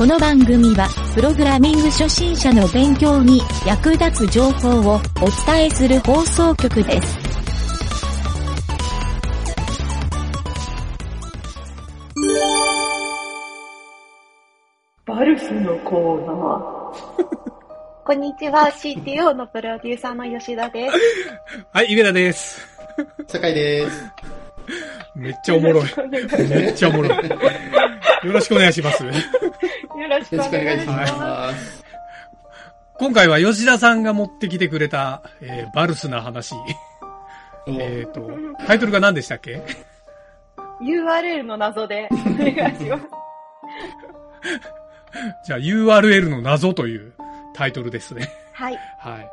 この番組は、プログラミング初心者の勉強に役立つ情報をお伝えする放送局です。バルスのコーナー。こんにちは、CTO のプロデューサーの吉田です。はい、ゆげだです。酒井です。めっちゃおもろい。めっちゃおもろい。よろしくお願いします。よろしくよろしくおお願いし願いしま。ます今回は吉田さんが持ってきてくれた、えーバルスな話。えっ、と、タイトルが何でしたっけ？す。URL の謎でお願いします。じゃあ URL の謎というタイトルですね。はい。はい。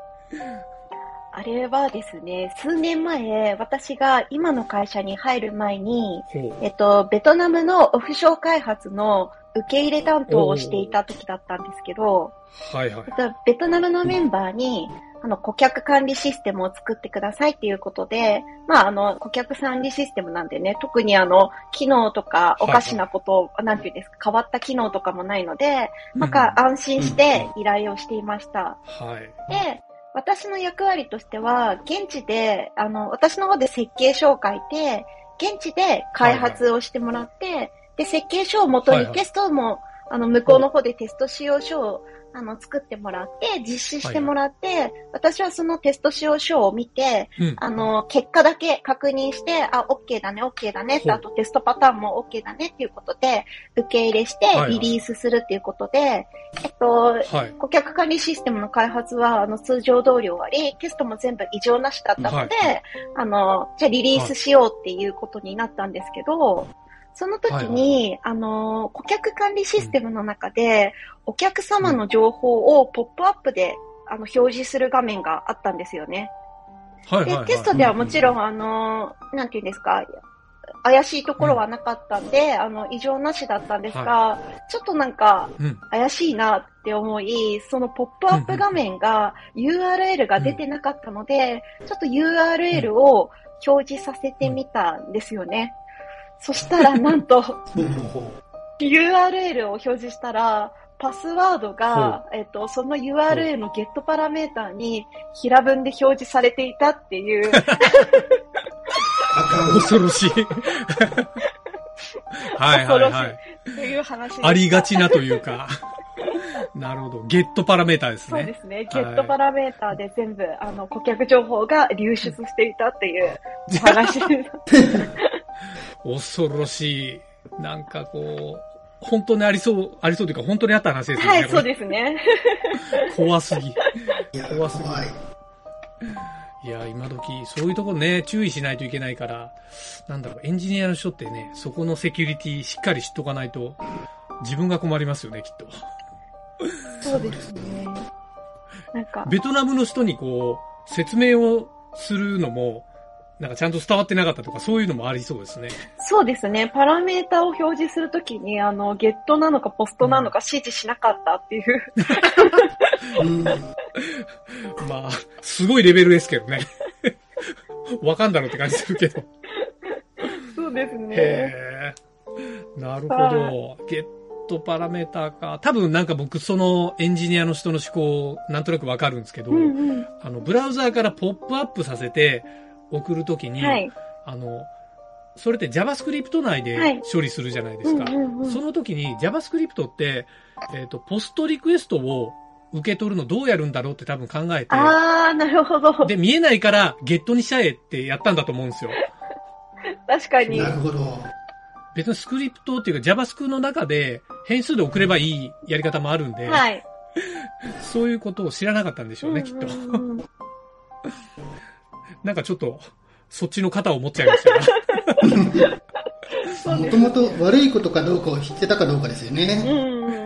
あれはですね、数年前、私が今の会社に入る前に。えっと、ベトナムのオフショー開発の受け入れ担当をしていた時だったんですけど、はいはいえ。っと、ベトナムのメンバーに、あの、顧客管理システムを作ってくださいっていうことで、まあ、あの、顧客管理システムなんでね、特にあの、機能とかおかしなことを、なんていうんですか、変わった機能とかもないので、なんか安心して依頼をしていました。はい。で、私の役割としては、現地で、あの、私の方で設計書を書いて、現地で開発をしてもらって、で、設計書をもとはいはい。にテストも、あの、向こうの方でテスト使用書を、あの、作ってもらって、実施してもらって、私はそのテスト使用書を見て、うん。あの、結果だけ確認して、あ、OK だね、OK だねあとテストパターンも OK だねっていうことで、受け入れしてはいはいリリースするっていうことで、えっと、はい。顧客管理システムの開発は、あの、通常通り終わり、テストも全部異常なしだったので、はいあの、じゃあリリースしようっていうことになったんですけど、その時に、あの、顧客管理システムの中で、お客様の情報をポップアップで、あの、表示する画面があったんですよね。はいはい、は、い。でテストではもちろん、あの、なんていうんですか、怪しいところはなかったんで、あの、異常なしだったんですが、ちょっとなんか、うん。怪しいなって思い、そのポップアップ画面が URL が出てなかったので、ちょっと URL を表示させてみたんですよね。そしたらなんと URL を表示したら、パスワードが、えっと、その URL のゲットパラメーターに平文で表示されていたっていう、恐ろしい。はいはいはい。そういう話ありがちなというか。なるほど。ゲットパラメーターですね。そうですね。ゲットパラメーターで全部、あの、顧客情報が流出していたっていうお話。恐ろしい。なんかこう、本当にありそう、ありそうというか本当にあった話ですよね。はい、そうですね。す。怖すぎ。いや、怖すぎ。いや、今時、そういうところね、注意しないといけないから、なんだろう、エンジニアの人ってね、そこのセキュリティしっかり知っとかないと、自分が困りますよね、きっと。そうですね。なんか、ベトナムの人にこう、説明をするのも、なんかちゃんと伝わってなかったとか、そういうのもありそうですね。そうですね。パラメータを表示するときに、あの、ゲットなのかポストなのか指示しなかったっていう。うん。まあ、すごいレベルですけどね。わかんだろうって感じするけど。そうですね。へえ。なるほど。ゲットパラメーターか。多分なんか僕そのエンジニアの人の思考なんとなくわかるんですけど、うんうん。あの、ブラウザーからポップアップさせて送るときに、はい。あの、それって JavaScript 内ではい処理するじゃないですか。うんうんうんその時に JavaScript って、えっ、と、ポストリクエストを受け取るのどうやるんだろうって多分考えて、あー、なるほど。で、見えないからゲットにしちゃえってやったんだと思うんですよ。確かにな。るほど。別にスクリプトっていうか JavaScript の中で変数で送ればいいやり方もあるんで、はい。そういうことを知らなかったんでしょうね、きっと。うんうんうんなんかちょっと、そっちの肩を持っちゃいました もともと悪いことかどうかを知ってたかどうかですようね。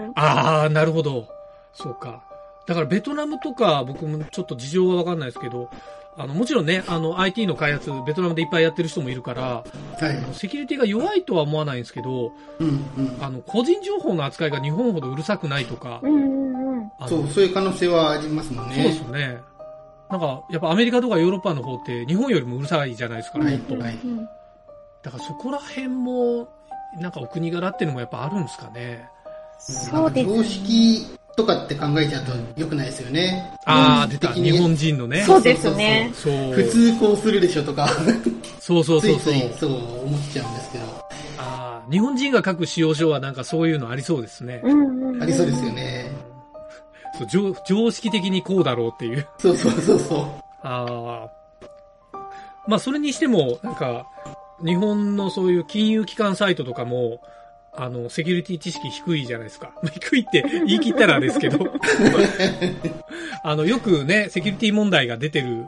ん。ああ、なるほど。そうか。だからベトナムとか僕もちょっと事情はわかんないですけど、あの、もちろんね、あの、IT の開発、ベトナムでいっぱいやってる人もいるから、はい。セキュリティが弱いとは思わないんですけど、うんうん。あの、個人情報の扱いが日本ほどうるさくないとかう、んうんうん。そう、そういう可能性はありますもんね。そうですよね。なんか、やっぱアメリカとかヨーロッパの方って日本よりもうるさいじゃないですか、はいもっと。だからそこら辺も、なんかお国柄っていうのもやっぱあるんですかね。そうですね常識とかって考えちゃうと良くないですよね。ああ、出た。日本人のね。そうですね。そう。普通こうするでしょとか、そうそうつそうそう。いついそう思っちゃうんですけど、ああ、日本人が書く使用書はなんかそういうのありそうですね。うんうん。ありそうですよね。そう常常識的にこうだろうっていう。そうそうそうそう。ああ。まあそれにしても、なんか、日本のそういう金融機関サイトとかも、あの、セキュリティ知識低いじゃないですか。ま あ低いって言い切ったらですけど。あの、よくね、セキュリティ問題が出てる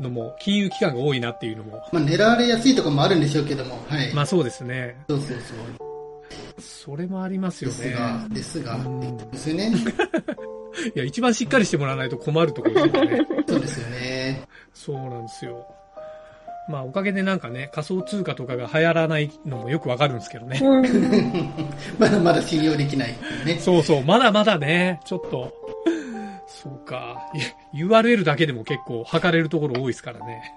のも、金融機関が多いなっていうのも、まあ狙われやすいとかもあるんでしょうけども、はい。まあそうですね。そうそうそう。それもありますよね。ですが、ですが、うんですよね。いや、一番しっかりしてもらわないと困るところですよね。そうですよね。そうなんですよ。まあ、おかげでなんかね、仮想通貨とかが流行らないのもよくわかるんですけどね。うん まだまだ信用できないね。そうそう、まだまだね、ちょっと。そうか。い URL だけでも結構測れるところ多いですからね。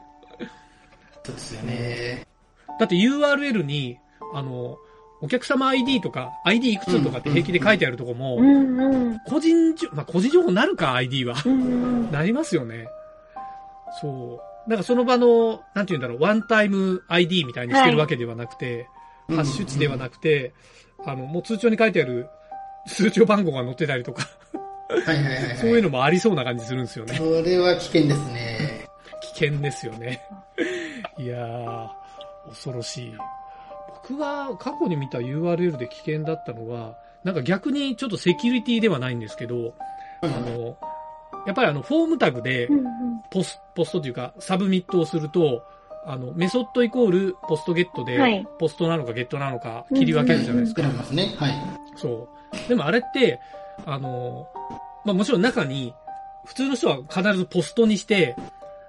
そうですよね。だって URL に、あの、お客様 ID とか、ID いくつとかって平気で書いてあるとこも。個人情、まあ、個人情報になるか、ID は。なりますよね。そう。なんかその場の、なんて言うんだろう、ワンタイム ID みたいにしてるわけではなくて、ハッシュ値ではなくて、あの、もう通帳に書いてある通帳番号が載ってたりとか、はいはいはい、はい。そういうのもありそうな感じするんですよね。それは危険ですね。危険ですよね。いやー、恐ろしい。僕が過去に見た URL で危険だったのは、なんか逆にちょっとセキュリティではないんですけど、あの、やっぱりあの、フォームタグで。ポス、 post というか、 submit をすると、あの、 method イコール post get で、はい post なのかゲットなのか切り分けるじゃないですか。作れますね。はい。そう。でもあれって、あの、まあもちろん中に、普通の人は必ず post にして、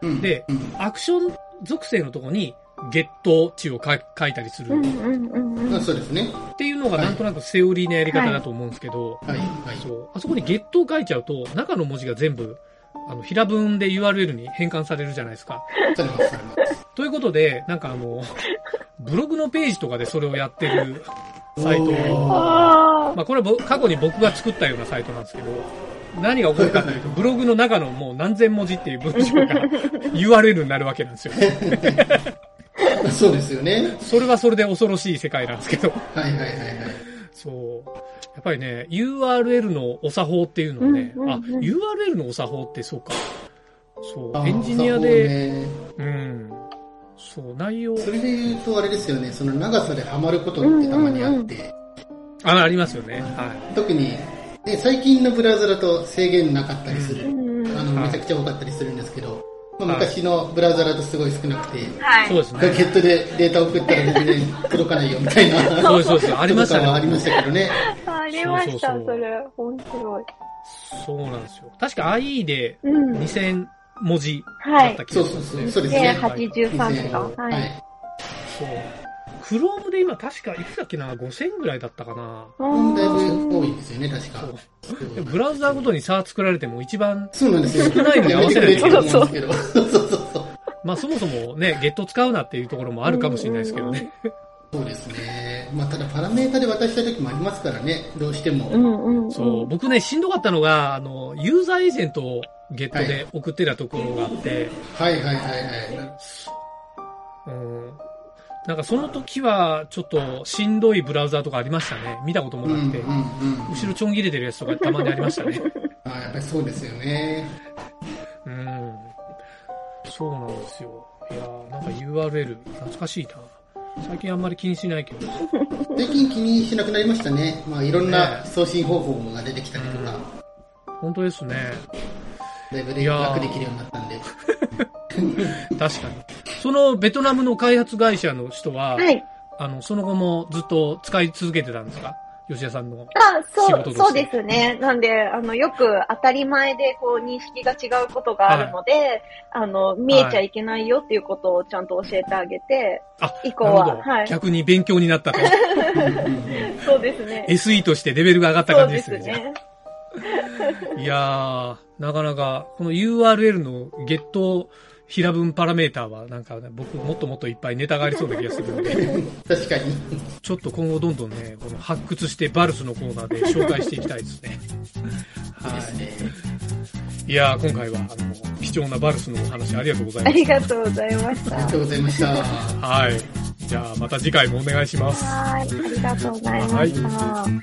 うんでうんアクション属性のところに、ゲット値を書い書いたりするうんうんうんうん。まあそうですね。っていうのがなんとなくセオリーなやり方だと思うんですけど、はい。はい。そう。あそこにゲットを書いちゃうと、中の文字が全部、あの、平文で URL に変換されるじゃないですか。されます、されます。ということで、なんかあの、ブログのページとかでそれをやってるサイトまあこれはぼ過去に僕が作ったようなサイトなんですけど、何が起こるかというと、ブログの中のもう何千文字っていう文章が URL になるわけなんですよ。そうですよね。それはそれで恐ろしい世界なんですけど。はいはいはいはい。そう。やっぱりね、URL のお作法っていうのはね、うんうんうんあ、URL のお作法ってそうか。そうあ、エンジニアで、ねうん。そう、内容、それで言うとあれですよね、その長さでハマることってたまにあって、あ、ありますよね。は特に、で最近のブラウザだと制限なかったりする、うんうん。あの、はいめちゃくちゃ多かったりするんですけど、まあ、昔のブラウザだとすごい少なくて、はいい。そうですガね。ケットでデータ送ったら全然届かないよみたいな。そうそうです。ありましたね。とかはありましたけどね。ありました、そうそうそうそれ。面白い。そうなんですよ。確か IE でうん。2000文字だはいった。気そうそうがするんそう。ですよそうですね。1083とか。ははい。い。そう。クロームで今確かいくつだっけな ?5000 ぐらいだったかなだいうんぶ多いですよね、確か。でブラウザーごとに差作られても一番、そうなんですよ。少ないのに合わせないとやめてくれって思うんですけど。そうそうそうそう。まあそもそもね、ゲット使うなっていうところもあるかもしれないですけどね。そうですね。まあ、ただパラメータで渡した時もありますからね、どうしても。うんうんうん。そう、僕ね、しんどかったのが、あの、ユーザーエージェントをゲットで送ってたところがあって、はいはいはいはい。うん。なんかその時はちょっとしんどいブラウザーとかありましたね。見たこともうんうんなくて。うん。後ろちょん切れてるやつとかたまにありましたね。あやっぱりそうですよね。うん。そうなんですよ。いやーなんか URL、懐かしいな。最近あんまり気にしないけど。最近気にしなくなりましたね。まあいろんねな送信方法が出てきたりとか、本当ですね。だいぶ楽できるようになったんで。確かに。そのベトナムの開発会社の人は、はい。あの、その後もずっと使い続けてたんですか？吉田さんの。あ、そう、そうですね。なんで、あの、よく当たり前で、こう、認識が違うことがあるので、あの、見えちゃいけないよっていうことをちゃんと教えてあげて、あ、以降。ははい逆に勉強になったと。そうですね。SE としてレベルが上がったそうで感じですね。じゃあすね。いやー、なかなか、この URL のゲット平文パラメーターは、なんかね、僕もっともっといっぱいネタがありそうな気がするので、確かに。ちょっと今後どんどんね、この発掘してバルスのコーナーで紹介していきたいですね。はい。いやー、今回は、あの、貴重なバルスのお話ありがとうございあましりがとうございました。ありがとうございました。た。はい。じゃあ、また次回もお願いします。はい。ありがとうございました。番